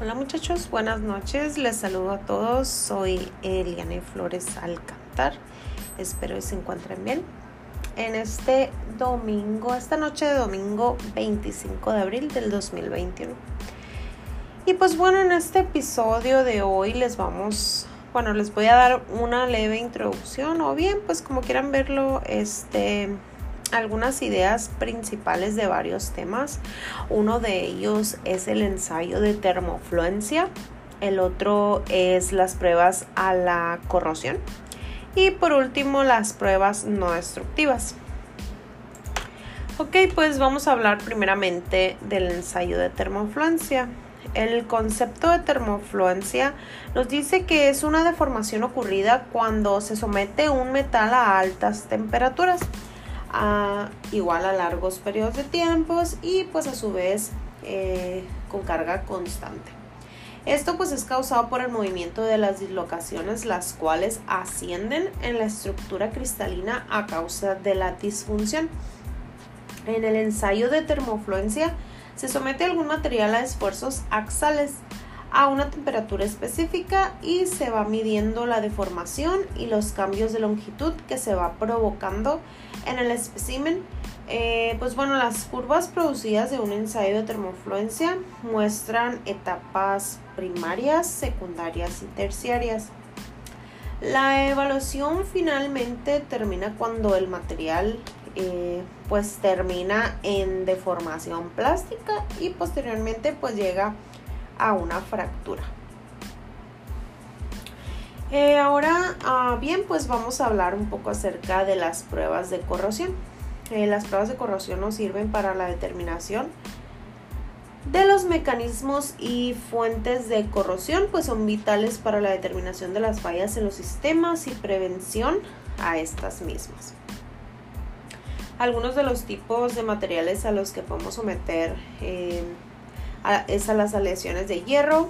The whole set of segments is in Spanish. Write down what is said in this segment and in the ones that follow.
Hola muchachos, buenas noches. Les saludo a todos. Soy Eliane Flores Alcantar. Espero que se encuentren bien. En este domingo, esta noche de domingo 25 de abril del 2021. Y pues bueno, en este episodio de hoy les vamos, bueno, les voy a dar una leve introducción o bien, pues como quieran verlo, este algunas ideas principales de varios temas. Uno de ellos es el ensayo de termofluencia, el otro es las pruebas a la corrosión y por último las pruebas no destructivas. Ok, pues vamos a hablar primeramente del ensayo de termofluencia. El concepto de termofluencia nos dice que es una deformación ocurrida cuando se somete un metal a altas temperaturas igual a largos periodos de tiempos y pues a su vez eh, con carga constante. Esto pues es causado por el movimiento de las dislocaciones las cuales ascienden en la estructura cristalina a causa de la disfunción. En el ensayo de termofluencia se somete algún material a esfuerzos axales a una temperatura específica y se va midiendo la deformación y los cambios de longitud que se va provocando en el espécimen. Eh, pues bueno, las curvas producidas de un ensayo de termofluencia muestran etapas primarias, secundarias y terciarias. La evaluación finalmente termina cuando el material eh, pues termina en deformación plástica y posteriormente pues llega a una fractura. Eh, ahora ah, bien, pues vamos a hablar un poco acerca de las pruebas de corrosión. Eh, las pruebas de corrosión nos sirven para la determinación de los mecanismos y fuentes de corrosión, pues son vitales para la determinación de las fallas en los sistemas y prevención a estas mismas. Algunos de los tipos de materiales a los que podemos someter eh, es a las aleaciones de hierro,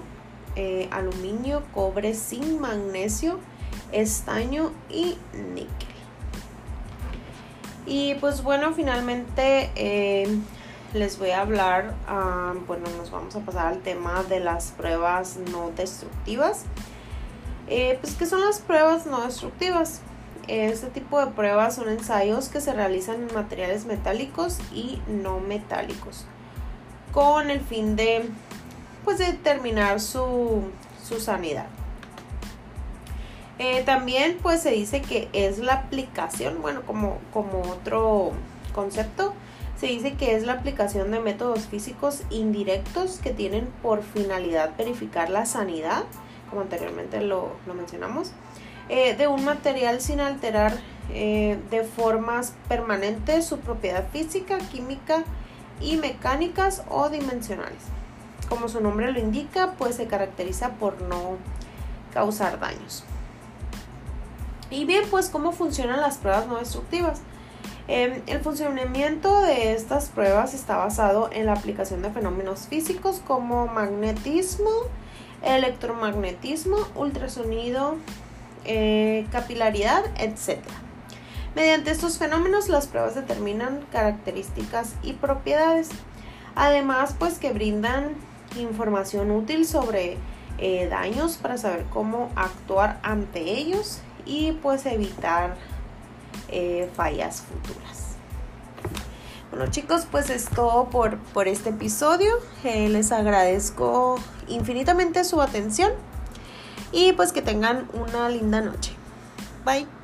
eh, aluminio, cobre, zinc, magnesio, estaño y níquel. Y pues bueno, finalmente eh, les voy a hablar, ah, bueno, nos vamos a pasar al tema de las pruebas no destructivas. Eh, pues, ¿qué son las pruebas no destructivas? Este tipo de pruebas son ensayos que se realizan en materiales metálicos y no metálicos con el fin de pues determinar su, sanidad. Eh, también pues se dice que es la aplicación, bueno, como, como otro concepto, se dice que es la aplicación de métodos físicos indirectos que tienen por finalidad verificar la sanidad, como anteriormente lo, mencionamos, eh, de un material sin alterar eh, de formas permanentes su propiedad física, química, y mecánicas o dimensionales. Como su nombre lo indica, pues se caracteriza por no causar daños. Y bien, pues cómo funcionan las pruebas no destructivas. Em, el funcionamiento de estas pruebas está basado en la aplicación de fenómenos físicos como magnetismo, electromagnetismo, ultrasonido, eh, capilaridad, etc. Mediante estos fenómenos las pruebas determinan características y propiedades. Además, pues que brindan información útil sobre eh, daños para saber cómo actuar ante ellos y pues evitar eh, fallas futuras. Bueno chicos, pues es todo por, por este episodio. Eh, les agradezco infinitamente su atención y pues que tengan una linda noche. Bye.